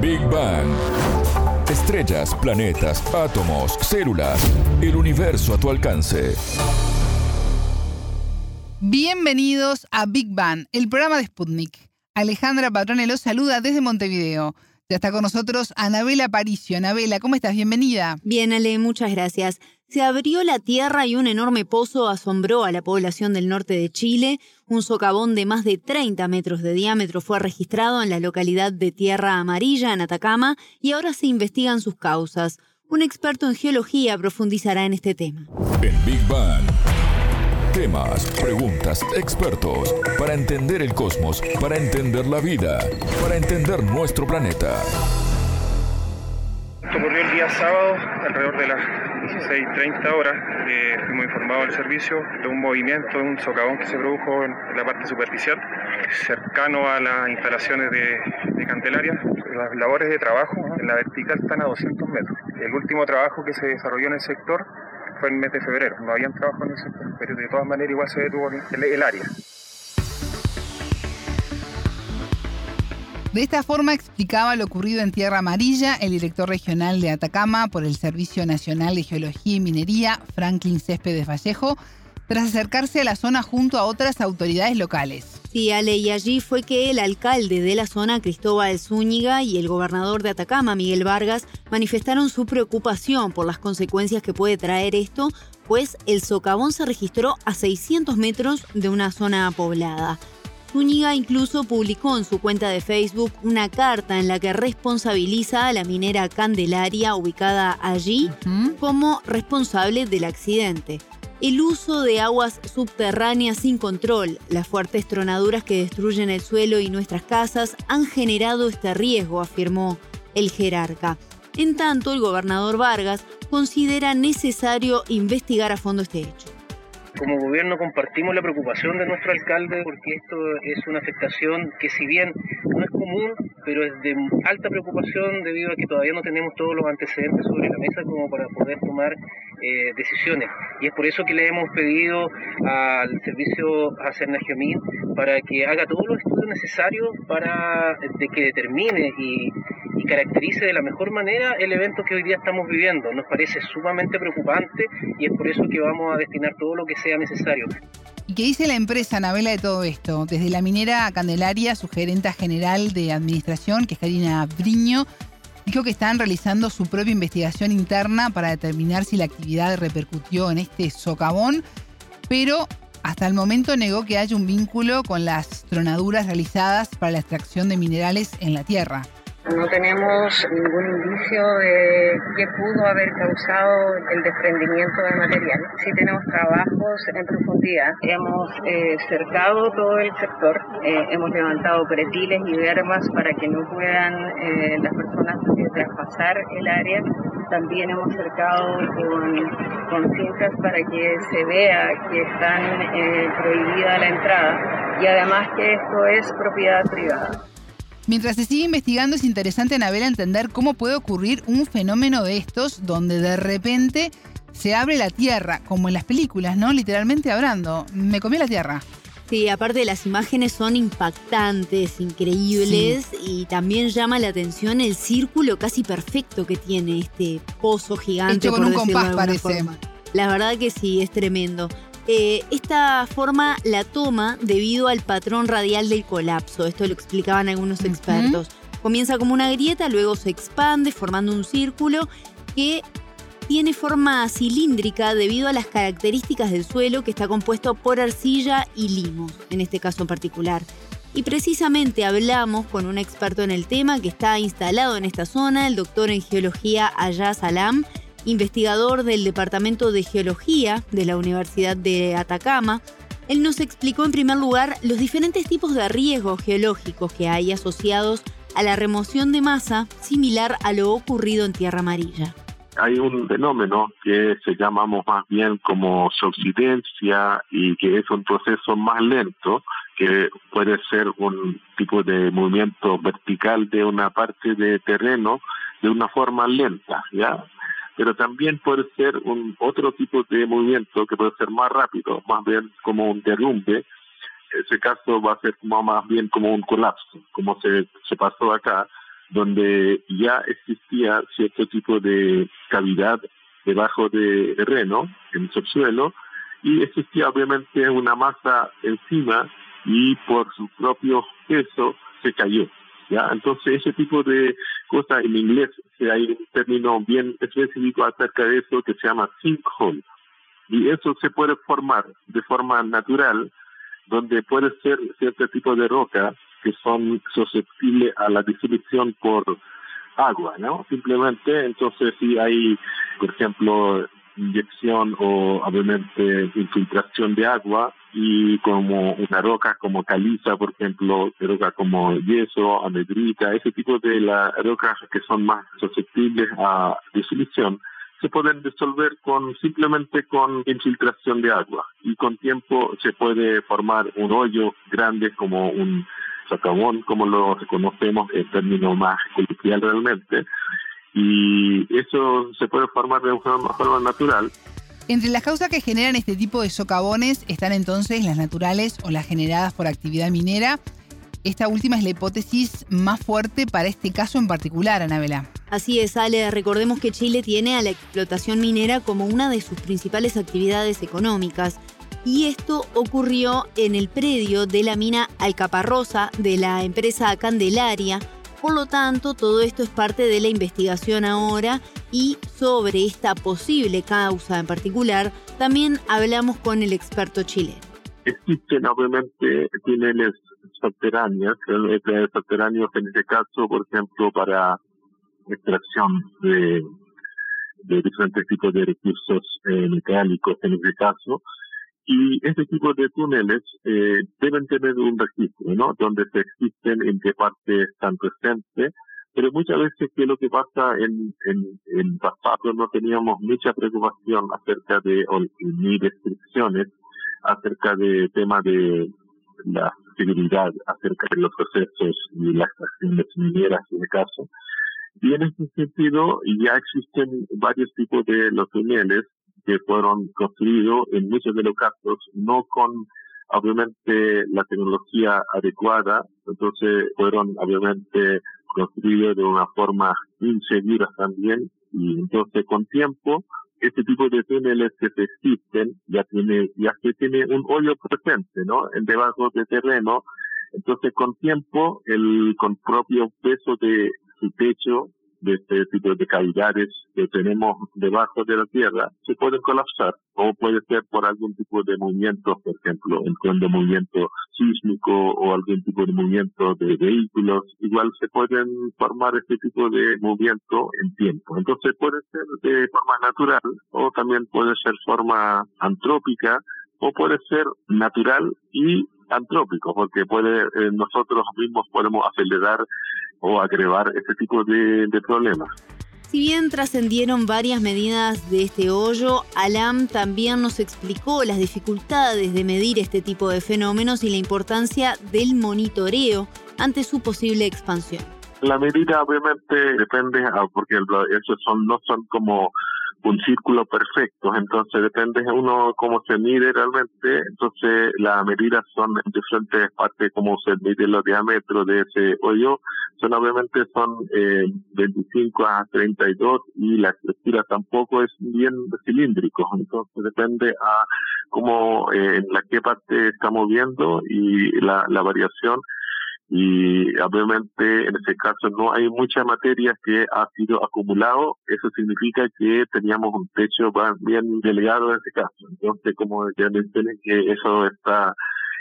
Big Bang. Estrellas, planetas, átomos, células, el universo a tu alcance. Bienvenidos a Big Bang, el programa de Sputnik. Alejandra Patrone los saluda desde Montevideo. Ya está con nosotros Anabela Paricio. Anabela, ¿cómo estás? Bienvenida. Bien, Ale, muchas gracias. Se abrió la tierra y un enorme pozo asombró a la población del norte de Chile. Un socavón de más de 30 metros de diámetro fue registrado en la localidad de Tierra Amarilla, en Atacama, y ahora se investigan sus causas. Un experto en geología profundizará en este tema. En Big Bang. Temas, preguntas, expertos, para entender el cosmos, para entender la vida, para entender nuestro planeta. Esto ocurrió el día sábado, alrededor de las 16.30 horas. Eh, fuimos informados del servicio de un movimiento, de un socavón que se produjo en, la parte superficial, cercano a las instalaciones de, de Candelaria. Las labores de trabajo en la vertical están a 200 metros. El último trabajo que se desarrolló en el sector fue en el mes de febrero. No habían trabajo en el sector, pero de todas maneras igual se detuvo el, el área. De esta forma explicaba lo ocurrido en Tierra Amarilla el director regional de Atacama por el Servicio Nacional de Geología y Minería, Franklin Céspedes Vallejo, tras acercarse a la zona junto a otras autoridades locales. Sí, Ale, y allí fue que el alcalde de la zona, Cristóbal Zúñiga, y el gobernador de Atacama, Miguel Vargas, manifestaron su preocupación por las consecuencias que puede traer esto, pues el socavón se registró a 600 metros de una zona poblada. Zúñiga incluso publicó en su cuenta de Facebook una carta en la que responsabiliza a la minera Candelaria ubicada allí como responsable del accidente. El uso de aguas subterráneas sin control, las fuertes tronaduras que destruyen el suelo y nuestras casas han generado este riesgo, afirmó el jerarca. En tanto, el gobernador Vargas considera necesario investigar a fondo este hecho. Como gobierno compartimos la preocupación de nuestro alcalde porque esto es una afectación que si bien no es común, pero es de alta preocupación debido a que todavía no tenemos todos los antecedentes sobre la mesa como para poder tomar eh, decisiones. Y es por eso que le hemos pedido al servicio Hacerna Geomín para que haga todos los estudios necesarios para de que determine y, y caracterice de la mejor manera el evento que hoy día estamos viviendo. Nos parece sumamente preocupante y es por eso que vamos a destinar todo lo que sea necesario. ¿Y qué dice la empresa, Anabela, de todo esto? Desde la minera Candelaria, su gerenta general de administración, que es Karina Briño, dijo que están realizando su propia investigación interna para determinar si la actividad repercutió en este socavón, pero hasta el momento negó que haya un vínculo con las tronaduras realizadas para la extracción de minerales en la Tierra. No tenemos ningún indicio de qué pudo haber causado el desprendimiento de material. Sí tenemos trabajos en profundidad. Hemos eh, cercado todo el sector, eh, hemos levantado pretiles y vermas para que no puedan eh, las personas traspasar el área. También hemos cercado con, cintas para que se vea que están prohibida la entrada y además que esto es propiedad privada. Mientras se sigue investigando, es interesante, Anabela, entender cómo puede ocurrir un fenómeno de estos donde de repente se abre la tierra, como en las películas, ¿no? Literalmente hablando. Me comió la tierra. Sí, aparte las imágenes son impactantes, increíbles y también llama la atención el círculo casi perfecto que tiene este pozo gigante. Hecho con un compás parece. La verdad que sí, es tremendo. Eh, esta forma la toma debido al patrón radial del colapso. Esto lo explicaban algunos expertos. Comienza como una grieta, luego se expande formando un círculo que tiene forma cilíndrica debido a las características del suelo que está compuesto por arcilla y limos, en este caso en particular. Y precisamente hablamos con un experto en el tema que está instalado en esta zona, el doctor en geología Ayaz Salam, investigador del Departamento de Geología de la Universidad de Atacama, él nos explicó en primer lugar los diferentes tipos de riesgos geológicos que hay asociados a la remoción de masa similar a lo ocurrido en Tierra Amarilla. Hay un fenómeno que se llamamos más bien como subsidencia y que es un proceso más lento que puede ser un tipo de movimiento vertical de una parte de terreno de una forma lenta, ¿ya? Pero también puede ser un otro tipo de movimiento que puede ser más rápido, más bien como un derrumbe. Ese caso va a ser más bien como un colapso, como se, se pasó acá, donde ya existía cierto tipo de cavidad debajo de terreno, en el subsuelo, y existía obviamente una masa encima y por su propio peso se cayó. ¿Ya? Entonces ese tipo de cosas en inglés hay un término bien específico acerca de eso que se llama sinkhole. Y eso se puede formar de forma natural, donde puede ser cierto tipo de roca que son susceptibles a la disolución por agua, ¿no? Simplemente, entonces si hay, por ejemplo, inyección o obviamente infiltración de agua y como una roca como caliza, por ejemplo, roca como yeso, anedrita, ese tipo de las rocas que son más susceptibles a disolución, se pueden disolver con simplemente con infiltración de agua y con tiempo se puede formar un hoyo grande como un socavón, como lo reconocemos en términos más coloquial realmente, y eso se puede formar de una forma natural. Entre las causas que generan este tipo de socavones están entonces las naturales o las generadas por actividad minera. Esta última es la hipótesis más fuerte para este caso en particular, Anabela. Así es, Ale. Recordemos que Chile tiene a la explotación minera como una de sus principales actividades económicas. Y esto ocurrió en el predio de la mina Alcaparrosa de la empresa Candelaria, por lo tanto, todo esto es parte de la investigación ahora y sobre esta posible causa en particular, también hablamos con el experto chileno. Existen obviamente túneles subterráneos, subterráneos en este caso, por ejemplo, para extracción de, diferentes tipos de recursos eh, metálicos en este caso, y este tipo de túneles eh, deben tener un registro, ¿no? Donde se existen, en qué parte están presentes, pero muchas veces que lo que pasa en, en, pasado no teníamos mucha preocupación acerca de ni restricciones acerca de temas de la seguridad, acerca de los procesos y las acciones mineras en el caso. Y en este sentido ya existen varios tipos de los túneles que fueron construidos en muchos de los casos no con obviamente la tecnología adecuada, entonces fueron obviamente construidos de una forma insegura también y entonces con tiempo este tipo de túneles que existen ya tiene ya se tiene un hoyo presente, ¿no? En debajo de terreno, entonces con tiempo el con propio peso de su techo de este tipo de cavidades que tenemos debajo de la tierra se pueden colapsar o puede ser por algún tipo de movimiento, por ejemplo, en de movimiento sísmico o algún tipo de movimiento de vehículos, igual se pueden formar este tipo de movimiento en tiempo. Entonces puede ser de forma natural o también puede ser forma antrópica o puede ser natural y antrópico, porque puede eh, nosotros mismos podemos acelerar o agregar este tipo de, de problemas. Si bien trascendieron varias medidas de este hoyo, Alam también nos explicó las dificultades de medir este tipo de fenómenos y la importancia del monitoreo ante su posible expansión. La medida obviamente depende, ah, porque esos son, no son como un círculo perfecto, entonces depende de uno cómo se mide realmente, entonces las medidas son en diferentes partes como se mide los diámetros de ese hoyo, son obviamente son eh, 25 a 32 y la estructura tampoco es bien cilíndrico, entonces depende a cómo, eh, en la qué parte estamos viendo y la, la variación y obviamente en ese caso no hay mucha materia que ha sido acumulado, eso significa que teníamos un techo bien delegado en ese caso. Entonces, como ya mencioné, que eso está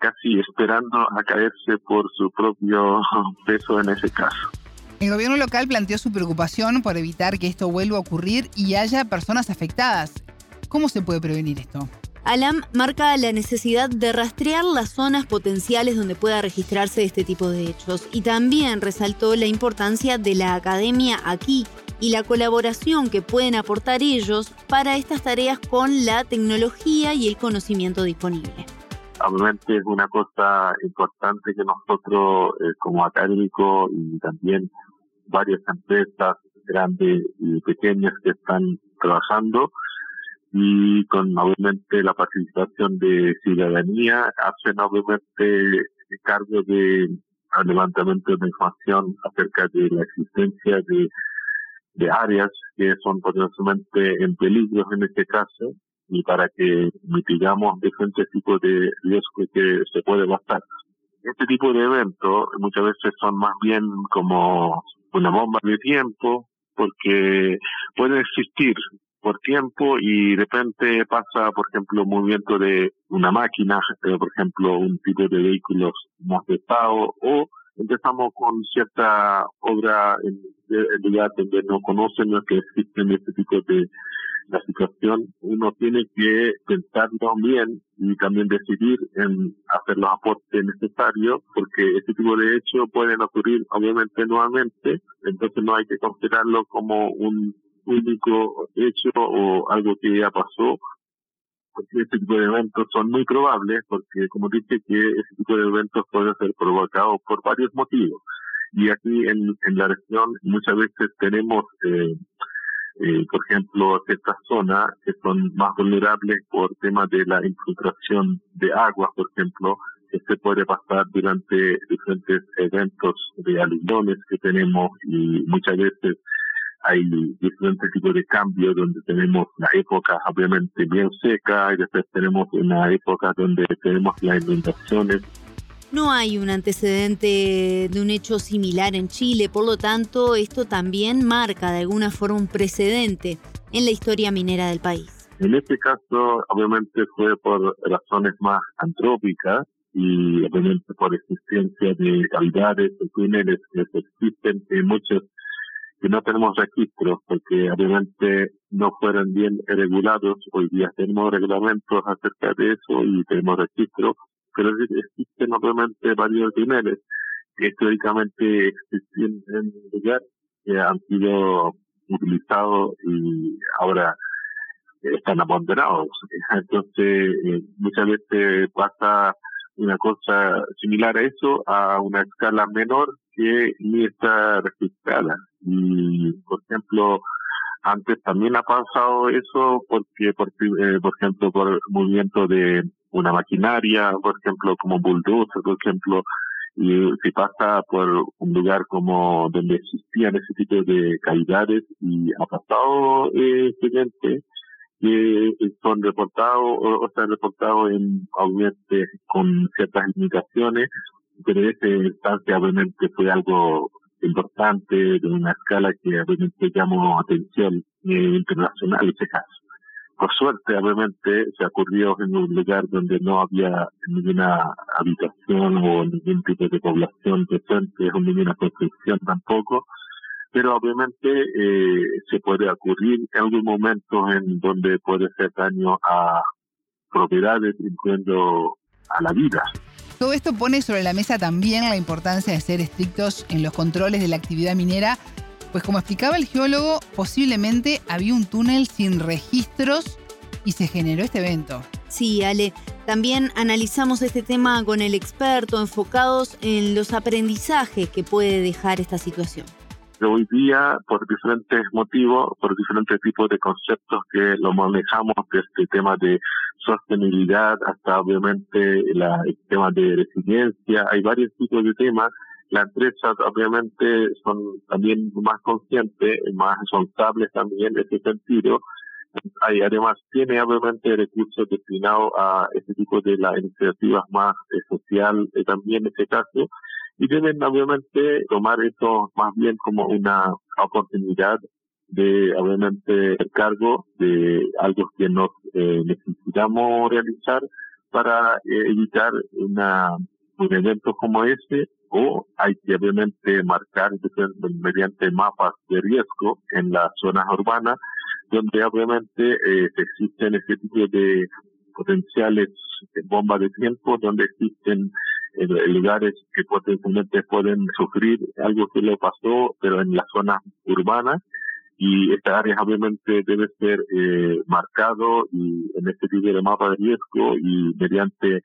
casi esperando a caerse por su propio peso en ese caso. El gobierno local planteó su preocupación por evitar que esto vuelva a ocurrir y haya personas afectadas. ¿Cómo se puede prevenir esto? Alam marca la necesidad de rastrear las zonas potenciales donde pueda registrarse este tipo de hechos y también resaltó la importancia de la academia aquí y la colaboración que pueden aportar ellos para estas tareas con la tecnología y el conocimiento disponible. Obviamente es una cosa importante que nosotros eh, como académicos y también varias empresas grandes y pequeñas que están trabajando y con obviamente la participación de ciudadanía hacen obviamente cargo de levantamiento de información acerca de la existencia de, de áreas que son potencialmente en peligro en este caso y para que mitigamos diferentes tipos de riesgos que se puede bastar. Este tipo de eventos muchas veces son más bien como una bomba de tiempo porque pueden existir por tiempo y de repente pasa, por ejemplo, un movimiento de una máquina, eh, por ejemplo, un tipo de vehículos más pesado o empezamos con cierta obra en, lugar donde no conocen que existen este tipo de la situación, uno tiene que pensarlo bien y también decidir en hacer los aportes necesarios, porque este tipo de hechos pueden ocurrir obviamente nuevamente, entonces no hay que considerarlo como un único hecho o algo que ya pasó, porque este tipo de eventos son muy probables, porque como dice que este tipo de eventos pueden ser provocados por varios motivos. Y aquí en, en la región muchas veces tenemos, eh, eh, por ejemplo, ciertas zonas que son más vulnerables por temas de la infiltración de agua, por ejemplo, que se puede pasar durante diferentes eventos de alumnos que tenemos y muchas veces hay diferentes tipos de cambios donde tenemos la época obviamente bien seca y después tenemos una época donde tenemos las inundaciones. No hay un antecedente de un hecho similar en Chile, por lo tanto esto también marca de alguna forma un precedente en la historia minera del país. En este caso, obviamente fue por razones más antrópicas y obviamente por existencia de cavidades, de túneles que existen en muchos que no tenemos registros porque obviamente no fueron bien regulados. Hoy día tenemos reglamentos acerca de eso y tenemos registros, pero existen obviamente varios niveles que históricamente existen en el lugar que han sido utilizados y ahora están abandonados. Entonces, eh, muchas veces pasa una cosa similar a eso a una escala menor que ni está registrada. Y, por ejemplo, antes también ha pasado eso porque, por, eh, por ejemplo, por movimiento de una maquinaria, por ejemplo, como bulldozer, por ejemplo, y si pasa por un lugar como donde existían ese tipo de calidades y ha pasado eh, gente que son reportados o, están reportados en obviamente con ciertas limitaciones, pero en esta instancia obviamente fue algo importante, de una escala que obviamente llamó atención internacional ese caso. Por suerte, obviamente, se ocurrió en un lugar donde no había ninguna habitación o ningún tipo de población presente, o ninguna construcción tampoco, pero obviamente eh, se puede ocurrir en algún momento en donde puede ser daño a propiedades, incluyendo a la vida. Todo esto pone sobre la mesa también la importancia de ser estrictos en los controles de la actividad minera, pues como explicaba el geólogo, posiblemente había un túnel sin registros y se generó este evento. Sí, Ale, también analizamos este tema con el experto, enfocados en los aprendizajes que puede dejar esta situación hoy día, por diferentes motivos, por diferentes tipos de conceptos que lo manejamos, desde el tema de sostenibilidad hasta obviamente la, el tema de resiliencia, hay varios tipos de temas. Las empresas obviamente son también más conscientes, más responsables también en ese sentido. Hay, además tiene obviamente recursos destinados a ese tipo de las iniciativas más eh, social eh, también en este caso y deben obviamente tomar esto más bien como una oportunidad de obviamente el cargo de algo que nos eh, necesitamos realizar para eh, evitar una, un evento como este o hay que obviamente marcar mediante mapas de riesgo en las zonas urbanas donde obviamente eh, existen ese tipo de potenciales bombas de tiempo donde existen en lugares que potencialmente pueden sufrir algo que le pasó, pero en las zonas urbanas. Y esta área obviamente debe ser eh, marcado y en este tipo de mapa de riesgo y mediante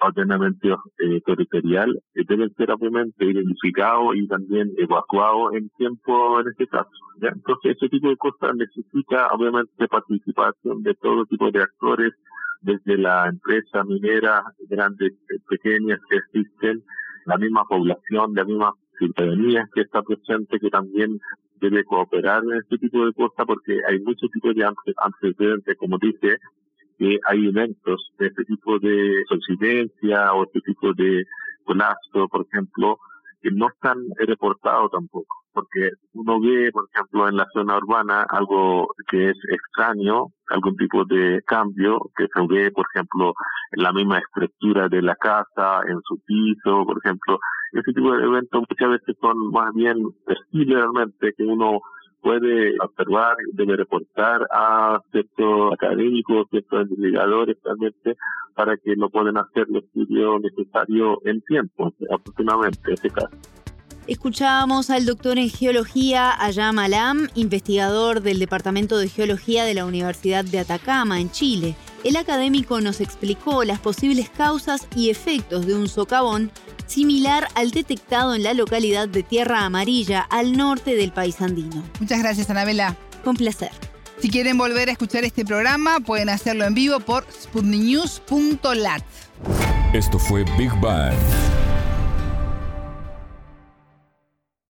ordenamiento eh, territorial eh, deben ser obviamente identificados y también evacuados en tiempo en este caso. Entonces ese tipo de cosas necesita obviamente participación de todo tipo de actores desde la empresa minera, grandes, pequeñas que existen, la misma población, la misma ciudadanía que está presente, que también debe cooperar en este tipo de cosas, porque hay muchos tipos de antecedentes, como dice, que hay eventos de este tipo de coincidencia o este tipo de colapso, por ejemplo, que no están reportados tampoco porque uno ve, por ejemplo, en la zona urbana algo que es extraño, algún tipo de cambio que se ve, por ejemplo, en la misma estructura de la casa, en su piso, por ejemplo. Ese tipo de eventos muchas veces son más bien realmente que uno puede observar, debe reportar a ciertos académicos, ciertos investigadores realmente, para que lo puedan hacer el estudio necesario en tiempo, aproximadamente, en este caso. Escuchábamos al doctor en geología Ayam Alam, investigador del Departamento de Geología de la Universidad de Atacama, en Chile. El académico nos explicó las posibles causas y efectos de un socavón similar al detectado en la localidad de Tierra Amarilla, al norte del país andino. Muchas gracias, Anabela. Con placer. Si quieren volver a escuchar este programa, pueden hacerlo en vivo por sputniknews.lat. Esto fue Big Bang